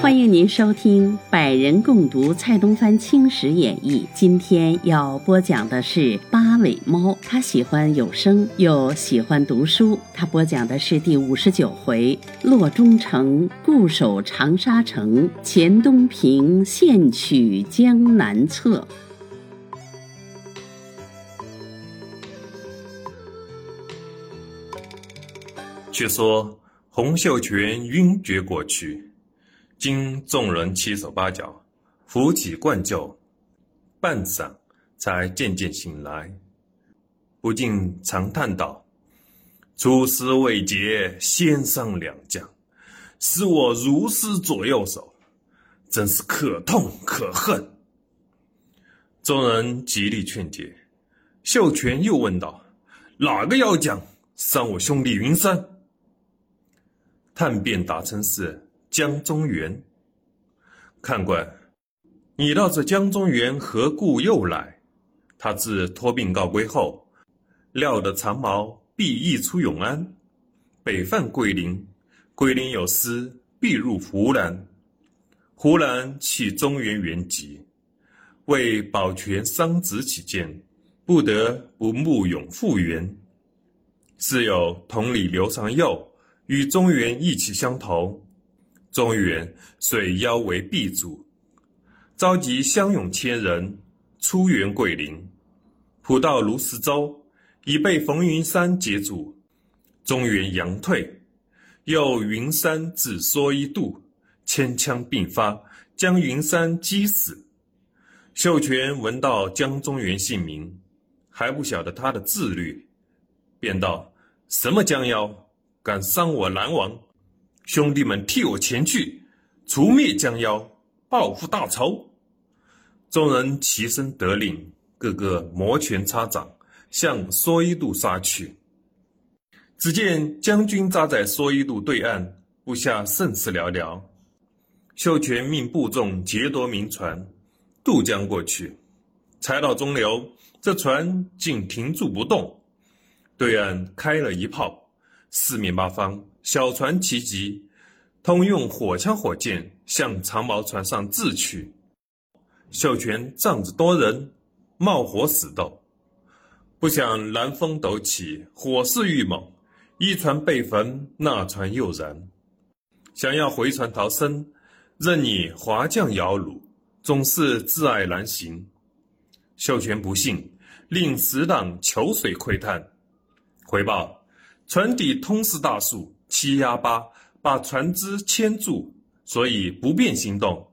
欢迎您收听《百人共读蔡东藩青史演义》。今天要播讲的是八尾猫，他喜欢有声，又喜欢读书。他播讲的是第五十九回：洛中城固守长沙城，钱东平献曲江南策。却说洪秀全晕厥过去。经众人七手八脚扶起灌救，半晌才渐渐醒来，不禁长叹道：“出师未捷先伤两将，使我如失左右手，真是可痛可恨。”众人极力劝解，秀全又问道：“哪个妖将伤我兄弟云山？”探便答称是。江中元，看官，你道这江中元何故又来？他自托病告归后，料得长毛必易出永安，北犯桂林，桂林有失，必入湖南，湖南弃中原原籍，为保全桑梓起见，不得不募勇复原。是有同里刘长佑与中原意气相投。中原遂邀为避主，召集乡勇千人出援桂林。普到卢石州，已被冯云山截住。中原佯退，又云山至蓑衣渡，千枪并发，将云山击死。秀全闻到江中原姓名，还不晓得他的自律，便道：“什么江妖，敢伤我南王？”兄弟们，替我前去，除灭江妖，报复大仇。众人齐声得令，个个摩拳擦掌，向蓑衣渡杀去。只见将军扎在蓑衣渡对岸，部下甚是寥寥。秀全命部众劫夺民船，渡江过去。才到中流，这船竟停住不动。对岸开了一炮，四面八方。小船齐集，通用火枪火箭向长毛船上掷去。秀全仗着多人，冒火死斗。不想南风陡起，火势愈猛，一船被焚，那船又燃。想要回船逃生，任你滑降摇橹，总是自爱难行。秀全不信，令死党求水窥探，回报船底通是大树。七压八把船只牵住，所以不便行动。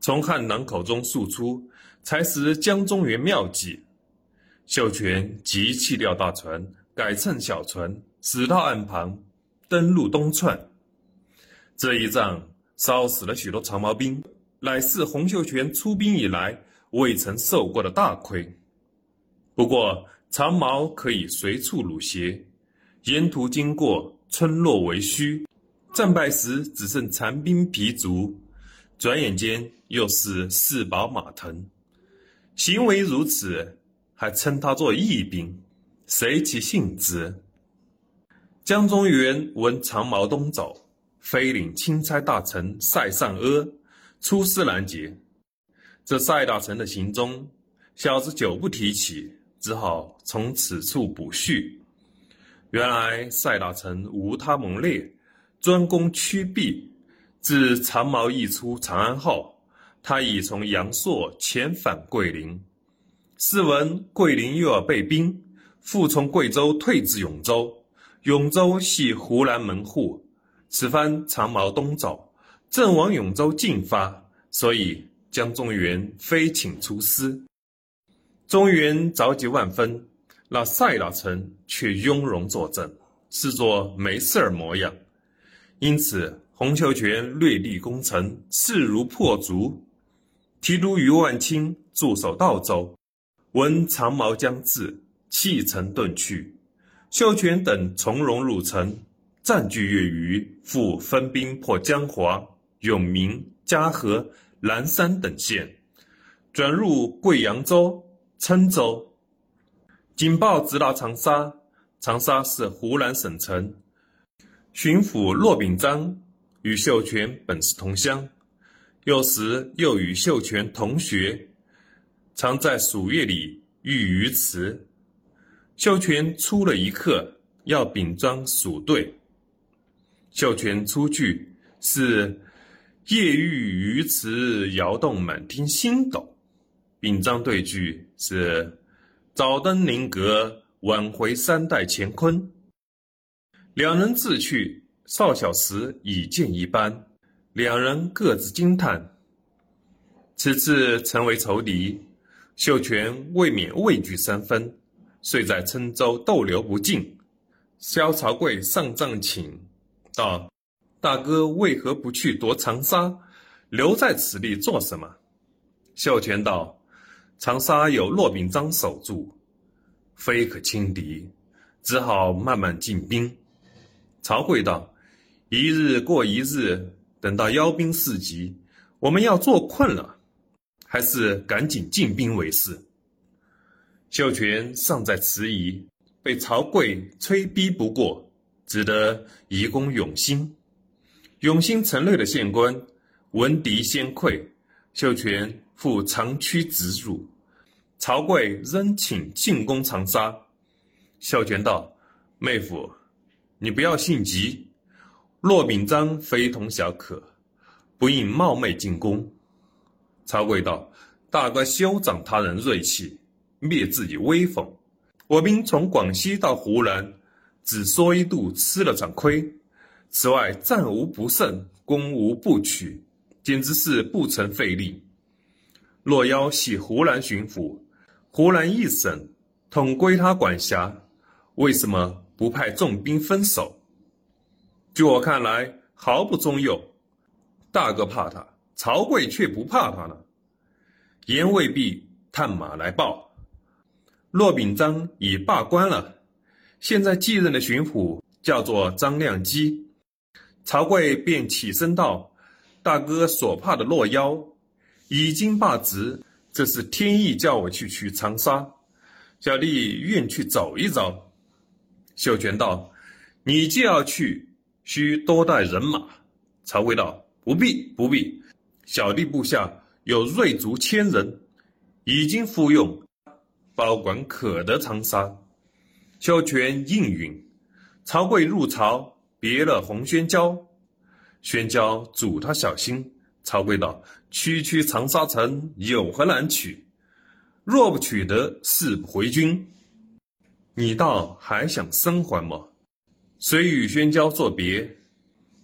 从汉囊口中诉出，才识江中原妙计。秀全即弃掉大船，改乘小船，驶到岸旁，登陆东窜。这一仗烧死了许多长毛兵，乃是洪秀全出兵以来未曾受过的大亏。不过长毛可以随处掳邪，沿途经过。村落为虚，战败时只剩残兵疲卒，转眼间又是四宝马腾，行为如此，还称他做义兵，谁其信之？江中原闻长毛东走，飞领钦差大臣赛尚阿出师拦截。这赛大臣的行踪，小子久不提起，只好从此处补叙。原来赛大臣无他谋略，专攻驱避。自长毛一出长安后，他已从阳朔遣返桂林。试闻桂林又要被兵，复从贵州退至永州。永州系湖南门户，此番长毛东走，正往永州进发，所以江中原非请出师。中原着急万分。那赛大臣却雍容坐镇，视作没事儿模样。因此，洪秀全略立功臣，势如破竹。提督余万清驻守道州，闻长毛将至，弃城遁去。秀全等从容入城，占据月余，复分兵破江华、永明、嘉禾、南山等县，转入贵阳州、郴州。警报直达长沙，长沙是湖南省城。巡抚骆秉章与秀全本是同乡，幼时又与秀全同学，常在暑夜里遇于池。秀全出了一刻，要秉章数对。秀全出句是“夜遇鱼池，摇动满天星斗”，秉章对句是“早登灵阁，晚回三代乾坤”。两人自去，少小时已见一斑，两人各自惊叹。此次成为仇敌，秀全未免畏惧三分，遂在郴州逗留不尽。萧朝贵上帐请。道：“大哥为何不去夺长沙，留在此地做什么？”秀全道：“长沙有骆秉章守住，非可轻敌，只好慢慢进兵。”曹刿道：“一日过一日，等到妖兵四集，我们要坐困了，还是赶紧进兵为是。”秀全尚在迟疑，被曹刿催逼不过。只得移攻永兴，永兴城内的县官闻敌先溃，秀全复长驱直入，曹刿仍请进攻长沙。秀全道：“妹夫，你不要性急，骆秉章非同小可，不应冒昧进攻。”曹刿道：“大哥休长他人锐气，灭自己威风。我兵从广西到湖南。”只说一度吃了场亏，此外战无不胜，攻无不取，简直是不成费力。洛腰系湖南巡抚，湖南一省统归他管辖，为什么不派重兵分守？据我看来，毫不中用。大哥怕他，曹刿却不怕他呢。言未毕，探马来报，骆秉章已罢官了。现在继任的巡抚叫做张亮基，曹刿便起身道：“大哥所怕的洛腰已经罢职，这是天意叫我去取长沙，小弟愿去走一遭。”秀全道：“你既要去，需多带人马。”曹刿道：“不必，不必，小弟部下有锐卒千人，已经服用，保管可得长沙。”萧全应允，曹刿入朝，别了洪宣娇。宣娇嘱他小心。曹刿道：“区区长沙城，有何难取？若不取得，誓不回军。你倒还想生还吗？”遂与宣娇作别，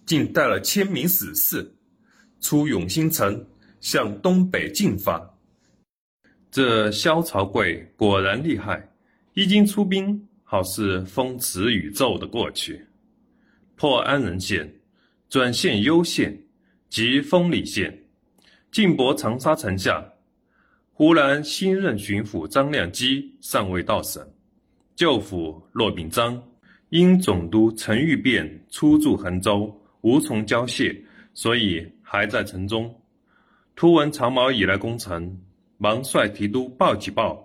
竟带了千名死士，出永兴城，向东北进发。这萧曹刿果然厉害，一经出兵。好似风驰宇宙的过去，破安仁县，转县攸县，及丰里县，进博长沙城下。湖南新任巡抚张亮基尚未到省，旧府骆秉章因总督陈玉变出驻衡州，无从交谢，所以还在城中。突闻长毛已来攻城，忙率提督鲍启报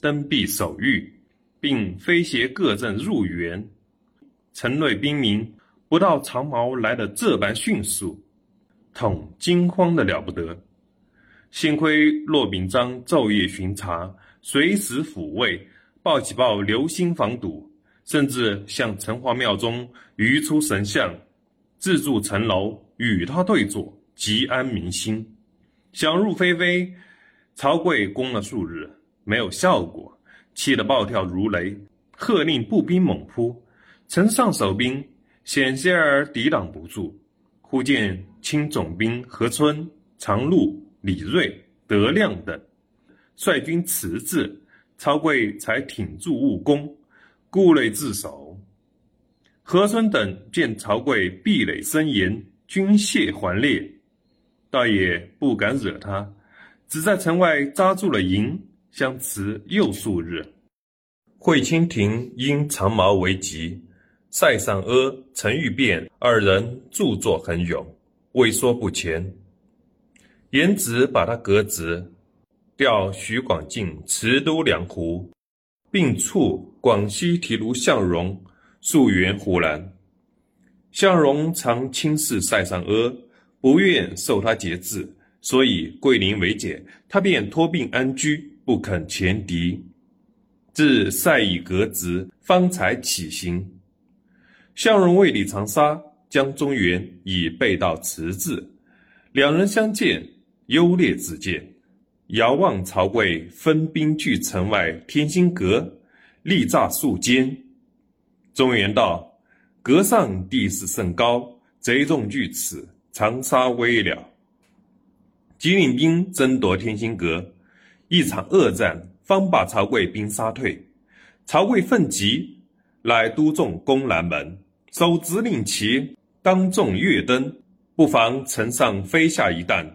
登壁守御。并飞携各镇入援，城内兵民不到长毛来的这般迅速，统惊慌的了不得。幸亏骆秉章昼夜巡查，随时抚慰，报起报留心防堵，甚至向城隍庙中移出神像，自筑城楼与他对坐，极安民心。想入非非，曹刿攻了数日，没有效果。气得暴跳如雷，喝令步兵猛扑。城上守兵险些儿抵挡不住。忽见清总兵何春、常禄、李锐、德亮等率军迟至，曹刿才挺住务攻，故垒自守。何春等见曹刿壁垒森严，军械环列，倒也不敢惹他，只在城外扎住了营。相持又数日，会清廷因长矛为急，塞尚阿、陈玉变二人著作很勇，畏缩不前。颜子把他革职，调徐广进持都梁湖，并促广西提督向荣溯源湖南。向荣常轻视塞上阿，不愿受他节制，所以桂林为解，他便托病安居，不肯前敌。至塞以革职，方才起行。向荣为李长沙，江中原已背道辞志，两人相见，优劣自见。遥望曹刿分兵据城外天心阁，力诈数间。中原道：“阁上地势甚高，贼众据此，长沙危了。”即领兵争夺天心阁，一场恶战，方把曹刿兵杀退。曹刿愤急，乃督众攻南门，手执令旗，当众跃登，不妨乘上飞下一弹，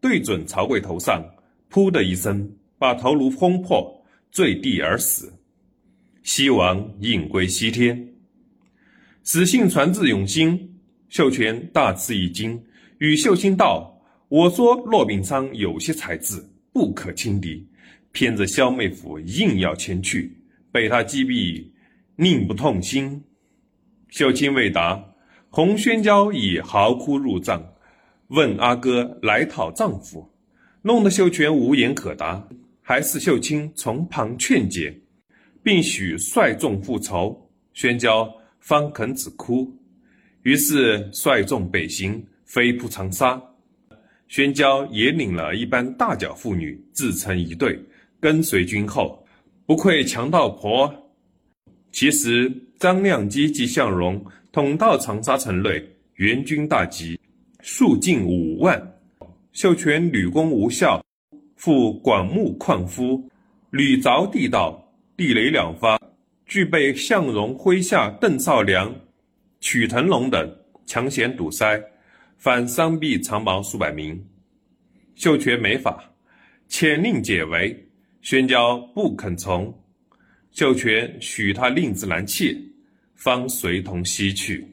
对准曹刿头上。噗的一声，把头颅轰破，坠地而死。西王应归西天。死信传至永兴，秀全大吃一惊，与秀清道：“我说骆秉昌有些才智，不可轻敌，偏着萧妹夫硬要前去，被他击毙，宁不痛心？”秀清未答，洪宣娇已嚎哭入帐，问阿哥来讨丈夫。弄得秀全无言可答，还是秀清从旁劝解，并许率众复仇，宣娇方肯止哭。于是率众北行，飞扑长沙。宣娇也领了一班大脚妇女，自成一队，跟随军后。不愧强盗婆。其实张亮基及向荣统到长沙城内，援军大集，数近五万。秀全屡攻无效，复广募矿夫，屡凿地道，地雷两发，俱被向荣麾下邓少良、曲腾龙等抢险堵塞，反伤毙长毛数百名。秀全没法，遣令解围，宣娇不肯从，秀全许他令之难妾，方随同西去。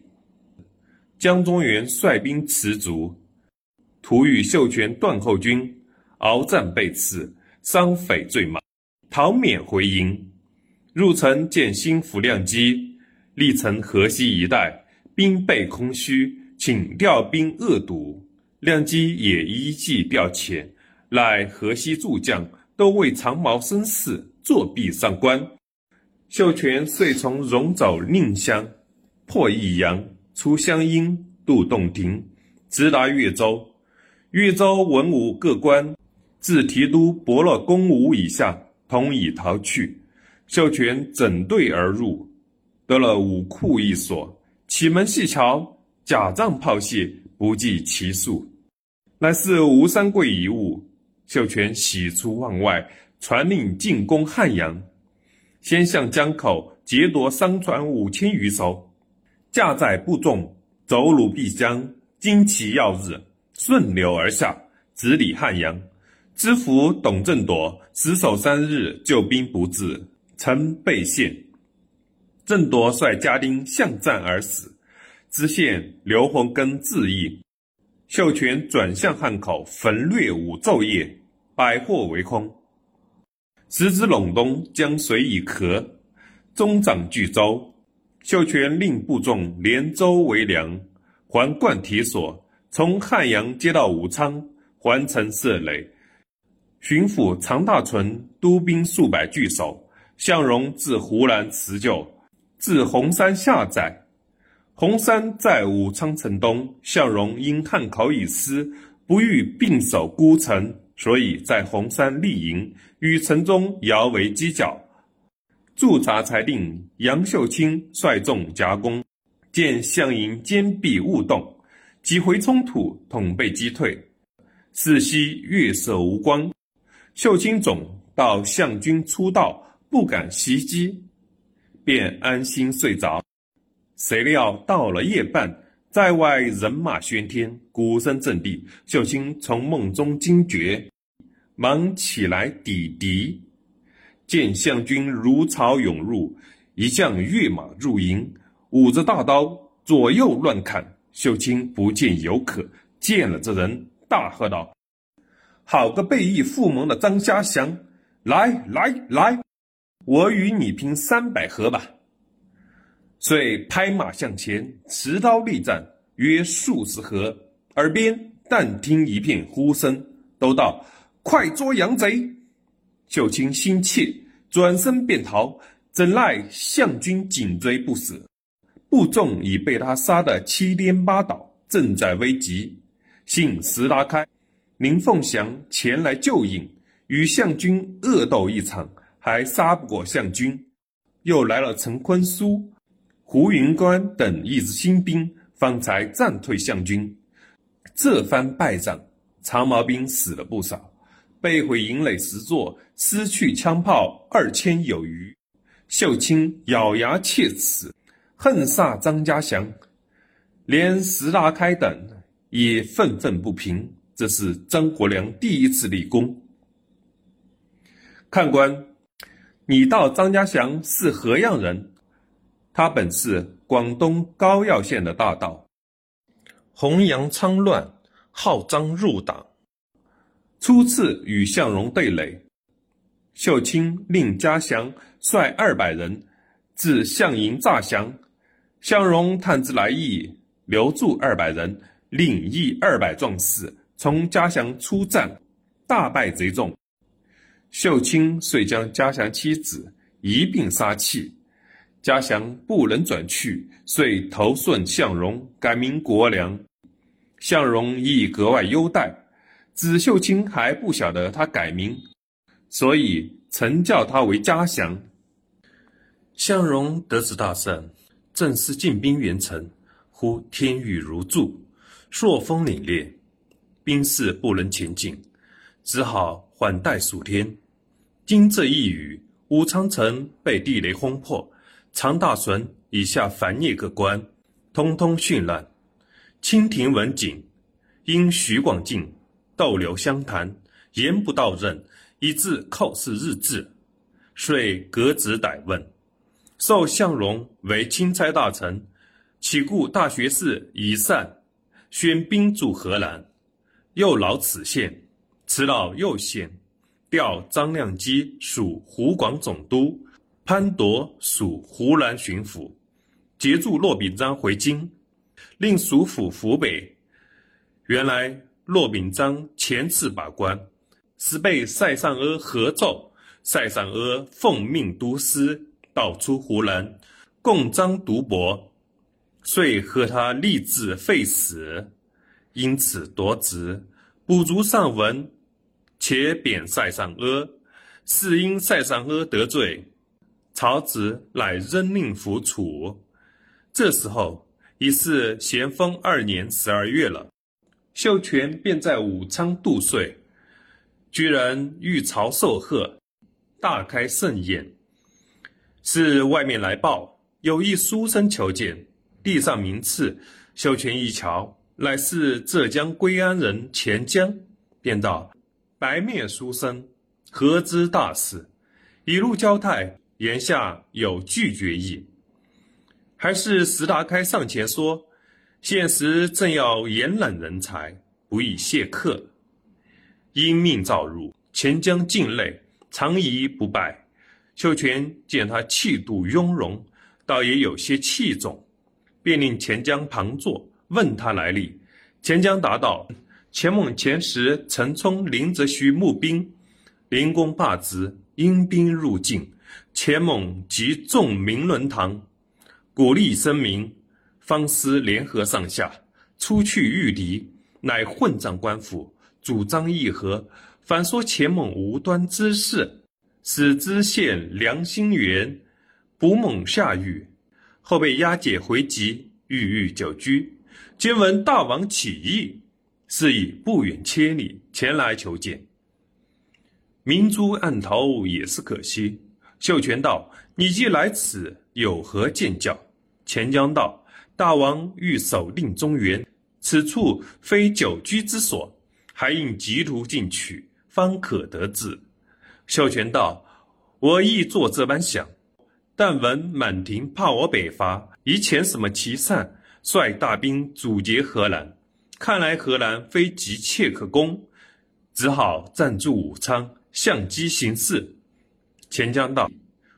江中源率兵持卒。突与秀全断后军鏖战被刺，伤匪坠马，逃免回营。入城见新府亮机，历曾河西一带兵备空虚，请调兵扼堵。亮机也依计调遣，乃河西诸将都为长毛生事，作弊上官。秀全遂从荣走宁乡，破益阳，出湘阴，渡洞庭，直达越州。越州文武各官，自提督伯乐公武以下，同已逃去。秀全整队而入，得了武库一所，启门细瞧，甲仗炮械不计其数，乃是吴三桂遗物。秀全喜出望外，传令进攻汉阳，先向江口劫夺商船五千余艘，架载部众，走鲁必江，经其要日。顺流而下，直抵汉阳。知府董正铎死守三日，救兵不至，曾被陷。郑铎率家丁向战而死。知县刘洪根自缢。秀全转向汉口，焚掠五昼夜，百货为空。时之陇东江水已涸，中长巨舟。秀全令部众连州为梁，还灌铁索。从汉阳接到武昌，环城设垒。巡抚常大纯督兵数百据守。向荣自湖南辞旧，至洪山下寨。洪山在武昌城东，向荣因汉口已失，不欲并守孤城，所以在洪山立营，与城中遥为犄角。驻扎裁定杨秀清率众夹攻，见项营坚壁勿动。几回冲突，统被击退。四夕月色无光，秀清总到项军出道，不敢袭击，便安心睡着。谁料到了夜半，在外人马喧天，鼓声震地。秀清从梦中惊觉，忙起来抵敌，见项军如潮涌入，一将跃马入营，舞着大刀，左右乱砍。秀清不见有可，见了这人，大喝道：“好个背义附盟的张家祥！来来来！”我与你拼三百合吧。”遂拍马向前，持刀力战约数十合，耳边但听一片呼声，都道：“快捉洋贼！”秀清心切，转身便逃，怎奈项军紧追不舍，部众已被他杀得七颠八倒，正在危急。幸石达开、林凤祥前来救应，与项军恶斗一场，还杀不过项军，又来了陈坤书。胡云关等一支新兵，方才战退项军。这番败仗，长毛兵死了不少，被毁营垒十座，失去枪炮二千有余。秀清咬牙切齿，恨煞张家祥，连石达开等也愤愤不平。这是张国良第一次立功。看官，你道张家祥是何样人？他本是广东高要县的大盗，弘扬昌乱，号张入党。初次与向荣对垒，秀清令嘉祥率二百人至向营诈降，向荣探知来意，留住二百人，领一二百壮士从嘉祥出战，大败贼众。秀清遂将嘉祥妻子一并杀弃。嘉祥不能转去，遂投顺向荣，改名国良。向荣亦格外优待。子秀清还不晓得他改名，所以曾叫他为嘉祥。向荣得知大胜，正式进兵元城，忽天雨如注，朔风凛冽，兵士不能前进，只好缓待数天。经这一雨，武昌城被地雷轰破。常大淳以下凡聂各官，通通殉难。清廷文景因徐广进逗留湘潭，言不到任，以致寇事日滞，遂革职逮问，授向荣为钦差大臣，起故大学士以善，宣兵驻河南，又劳此县，辞劳右县，调张亮基属湖广总督。潘铎属湖南巡抚，截住骆秉章回京，令属府湖北。原来骆秉章前次把关，是被塞尚阿合奏，塞尚阿奉命督师盗出湖南，共章独博，遂和他立志废死，因此夺职，补足上文，且贬塞尚阿，是因塞尚阿得罪。曹植乃仍令服楚。这时候已是咸丰二年十二月了，秀全便在武昌度岁，居然遇曹受贺，大开盛宴。是外面来报，有一书生求见，递上名次。秀全一瞧，乃是浙江归安人钱江，便道：“白面书生，何知大事？”一路交代。言下有拒绝意，还是石达开上前说：“现时正要延揽人才，不宜谢客。”因命召入，钱江境内，常疑不拜。秀全见他气度雍容，倒也有些器重，便令钱江旁坐，问他来历。钱江答道：“钱某前时曾充林则徐募兵，林公罢职，因兵入境。”钱猛即众明伦堂，鼓励声明，方师联合上下出去御敌，乃混账官府，主张议和，反说钱猛无端之事，使知县梁心元捕猛下狱，后被押解回籍，郁郁久居。今闻大王起义，是以不远千里前来求见。明珠暗投也是可惜。秀全道：“你既来此，有何见教？”钱江道：“大王欲守定中原，此处非久居之所，还应急途进取，方可得志。”秀全道：“我亦作这般想，但闻满庭怕我北伐，以遣什么齐善，率大兵阻截河南。看来河南非急切可攻，只好暂驻武昌，相机行事。”钱江道：“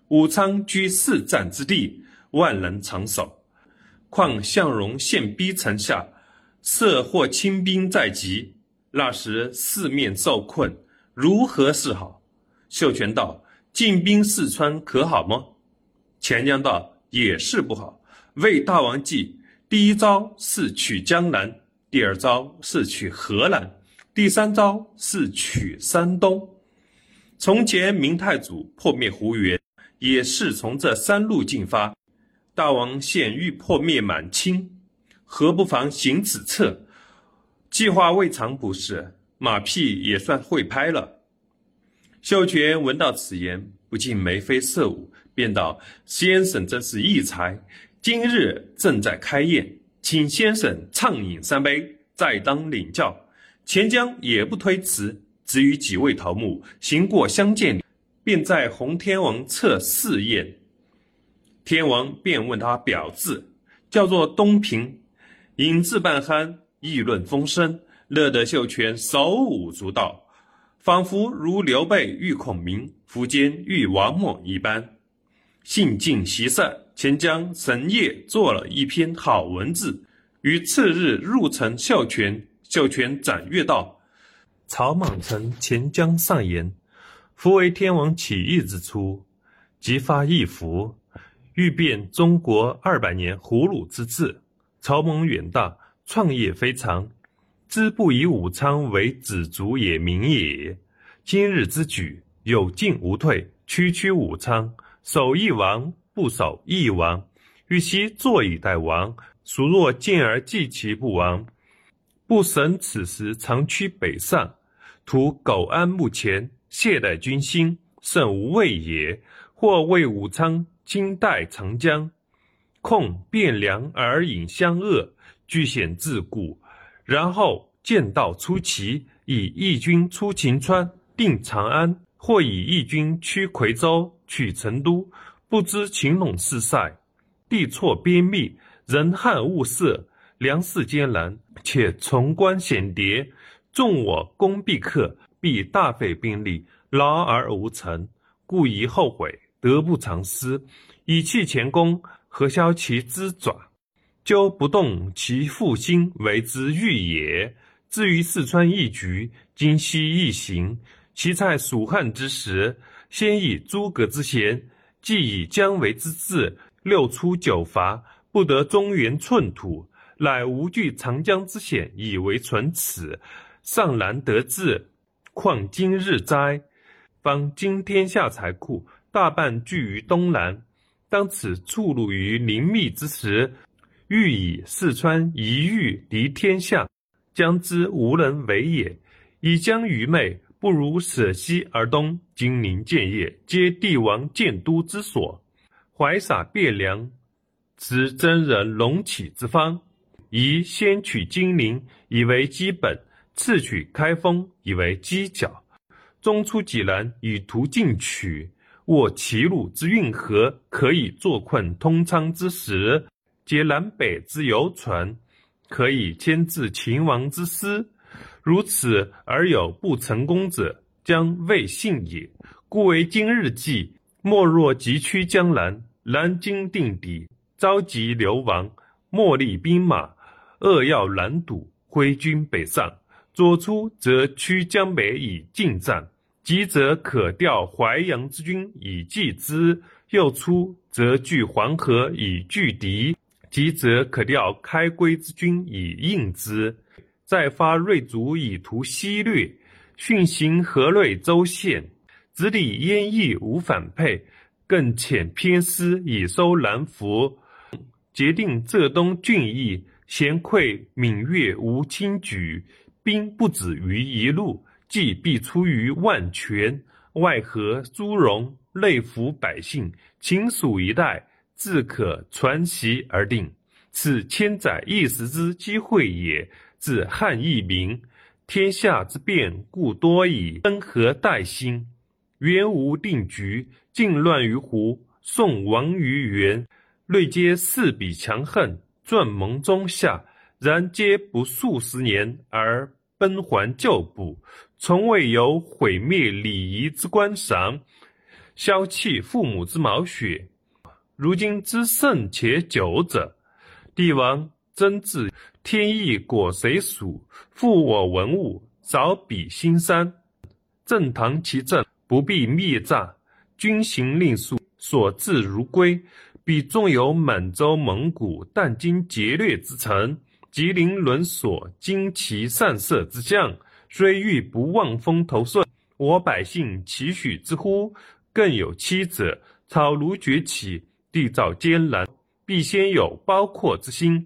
武昌居四战之地，万人长守。况向荣现逼城下，色或清兵在即，那时四面受困，如何是好？秀全道：进兵四川可好吗？钱江道：也是不好。为大王计，第一招是取江南，第二招是取河南，第三招是取山东。从前明太祖破灭胡元，也是从这三路进发。大王现欲破灭满清，何不妨行此策？计划未尝不是，马屁也算会拍了。秀全闻到此言，不禁眉飞色舞，便道：“先生真是异才，今日正在开宴，请先生畅饮三杯，再当领教。”钱江也不推辞。只与几位头目行过相见，便在洪天王侧试宴。天王便问他表字，叫做东平，饮至半酣，议论风生，乐得秀全手舞足蹈，仿佛如刘备遇孔明，苻坚遇王猛一般。兴尽席散，钱江神夜做了一篇好文字，于次日入城秀全，秀全展阅道。曹莽臣钱江上言：“夫为天王起义之初，即发义符，欲变中国二百年胡虏之志。曹猛远大，创业非常，知不以武昌为止足也明也。今日之举，有进无退，区区武昌，守一王不守一王，与其坐以待亡，孰若见而继其不亡？不审此时长驱北上。”图苟安目前，懈怠军心，甚无谓也。或为武昌今代长江，控汴梁而引湘鄂，据险自固。然后见道出奇，以义军出秦川，定长安；或以义军驱夔州，取成都。不知秦陇四塞，地错边密，人旱物色，粮食艰难，且潼关险迭。纵我攻必克，必大费兵力，劳而无成，故宜后悔，得不偿失。以弃前功，何消其之爪？究不动其复心，为之欲也。至于四川一局，今夕一行，其在蜀汉之时，先以诸葛之贤，既以姜维之智，六出九伐，不得中原寸土，乃无惧长江之险，以为存此。尚难得志，况今日哉？方今天下财库大半聚于东南，当此处入于临密之时，欲以四川一域敌天下，将之无人为也。以将愚昧，不如舍西而东。金陵建业，皆帝王建都之所。怀撒汴梁，此真人隆起之方。宜先取金陵，以为基本。次取开封以为犄角，中出济南以图进取。握齐鲁之运河，可以坐困通仓之时，皆南北之游船，可以牵制秦王之师。如此而有不成功者，将未信也。故为今日计，莫若急趋江南，南京定底，召集流亡，莫立兵马，扼要拦堵，挥军北上。左出则驱江北以进战，急则可调淮阳之军以济之；右出则据黄河以拒敌，急则可调开归之军以应之。再发锐卒以图西略，训行河内州县，直抵燕邑无反沛，更遣偏师以收南服，决定浙东郡邑，咸溃闽越无轻举。兵不止于一路，计必出于万全。外合诸戎，内服百姓，秦蜀一带自可传习而定。此千载一时之机会也。自汉易民，天下之变故多矣。恩何待新？元无定局，晋乱于胡，宋亡于元，内皆势比强横，纂蒙中下，然皆不数十年而。奔还旧部，从未有毁灭礼仪之观赏。消弃父母之毛血。如今之盛且久者，帝王真治天意果谁属？负我文武，早比兴山。正堂其政，不必灭诈。军行令速，所至如归。彼纵有满洲、蒙古、但今劫掠之臣，吉林沦所旌旗上色之象，虽欲不望风头顺，我百姓岂许之乎？更有妻者，草庐崛起，地造艰难，必先有包括之心，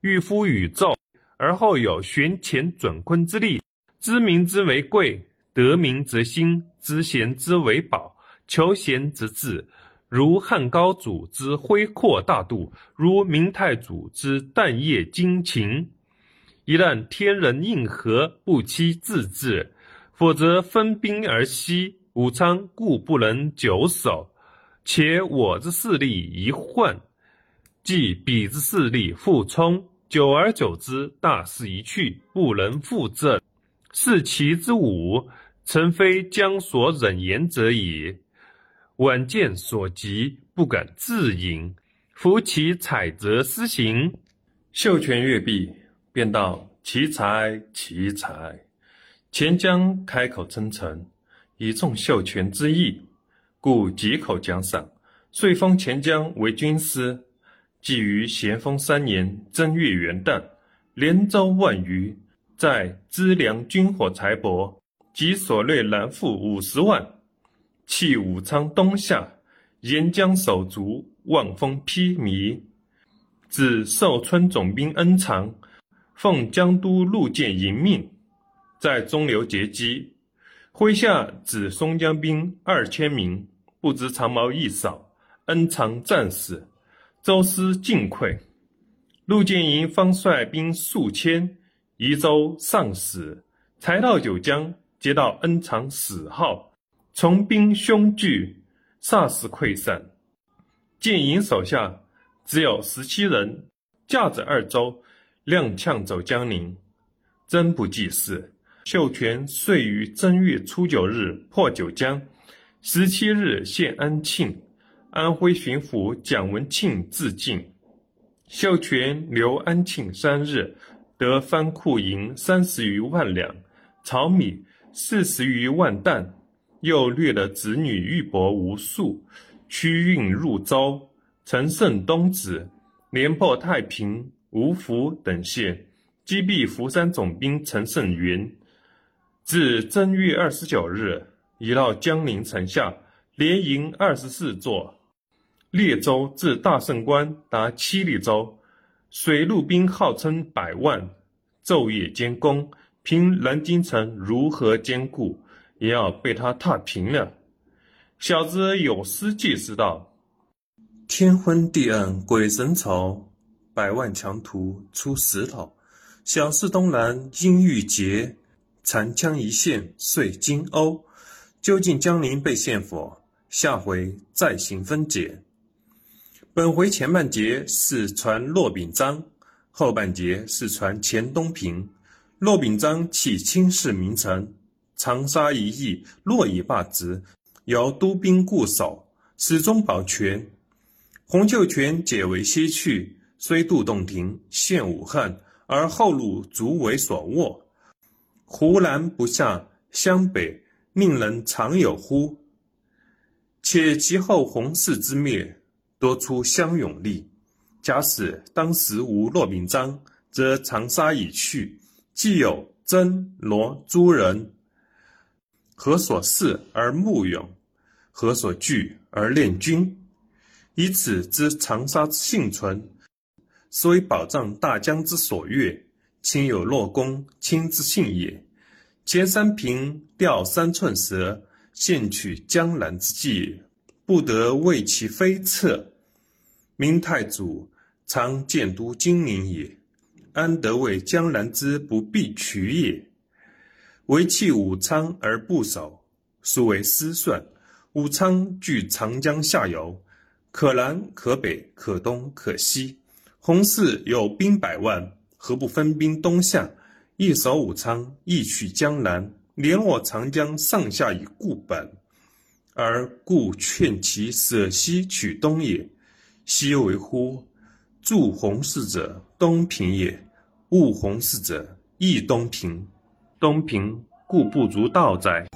欲夫宇宙，而后有悬乾准坤之力。知民之为贵，得民则兴，知贤之为宝，求贤则治。如汉高祖之恢阔大度，如明太祖之淡业精勤。一旦天人应和，不期自治，否则分兵而西。武昌固不能久守，且我之势力一混，即彼之势力复冲，久而久之，大势一去，不能复振。是其之武，臣非将所忍言者也。晚见所及，不敢自隐。夫其采择施行，秀全阅毕，便道：“奇才，奇才！”钱江开口称臣，以重秀全之意，故几口奖赏，遂封钱江为军师。即于咸丰三年正月元旦，连招万余，在资粮军火财帛及所掠南富五十万。弃武昌东下，沿江守卒，望风披靡。至寿春总兵恩常，奉江都陆建迎命，在中流截击，麾下指松江兵二千名，不知长矛一扫，恩常战死，周师尽溃。陆建营方率兵数千，移舟上使，才到九江，接到恩常死号。从兵凶惧，霎时溃散。建营手下只有十七人，驾着二舟，踉跄走江陵。真不济事。秀全遂于正月初九日破九江，十七日献安庆。安徽巡抚蒋文庆自尽。秀全留安庆三日，得藩库银三十余万两，糙米四十余万担。又掠了子女玉帛无数，驱运入州，乘胜东指，连破太平、芜湖等县，击毙福山总兵陈胜元。至正月二十九日，已到江陵城下，连营二十四座。列州至大胜关达七里州，水陆兵号称百万，昼夜兼攻，凭南京城如何坚固？也要被他踏平了。小子有诗记之道：“天昏地暗鬼神愁，百万强徒出石头。小事东南应玉洁，残枪一线碎金瓯。”究竟江陵被陷否？下回再行分解。本回前半节是传骆秉章，后半节是传钱东平。骆秉章弃清室名臣。长沙一役，若已罢职，由督兵固守，始终保全。洪秀全解围西去，虽渡洞庭，陷武汉，而后路足为所握。湖南不下，湘北，令人常有乎？且其后洪氏之灭，多出湘勇力。假使当时无骆秉章，则长沙已去，既有曾罗诸人。何所恃而慕勇？何所惧而恋军？以此知长沙之幸存，实为保障大江之所悦。亲有洛公亲之幸也。前三平钓三寸舌，现取江南之计，不得为其非策。明太祖常建都金陵也，安得为江南之不必取也？为弃武昌而不守，殊为失算。武昌距长江下游，可南可北，可东可西。洪氏有兵百万，何不分兵东下，一守武昌，一取江南，联络长江上下以固本？而故劝其舍西取东也。西为乎？助弘事者，东平也；务弘事者，亦东平。东平，故不足道哉！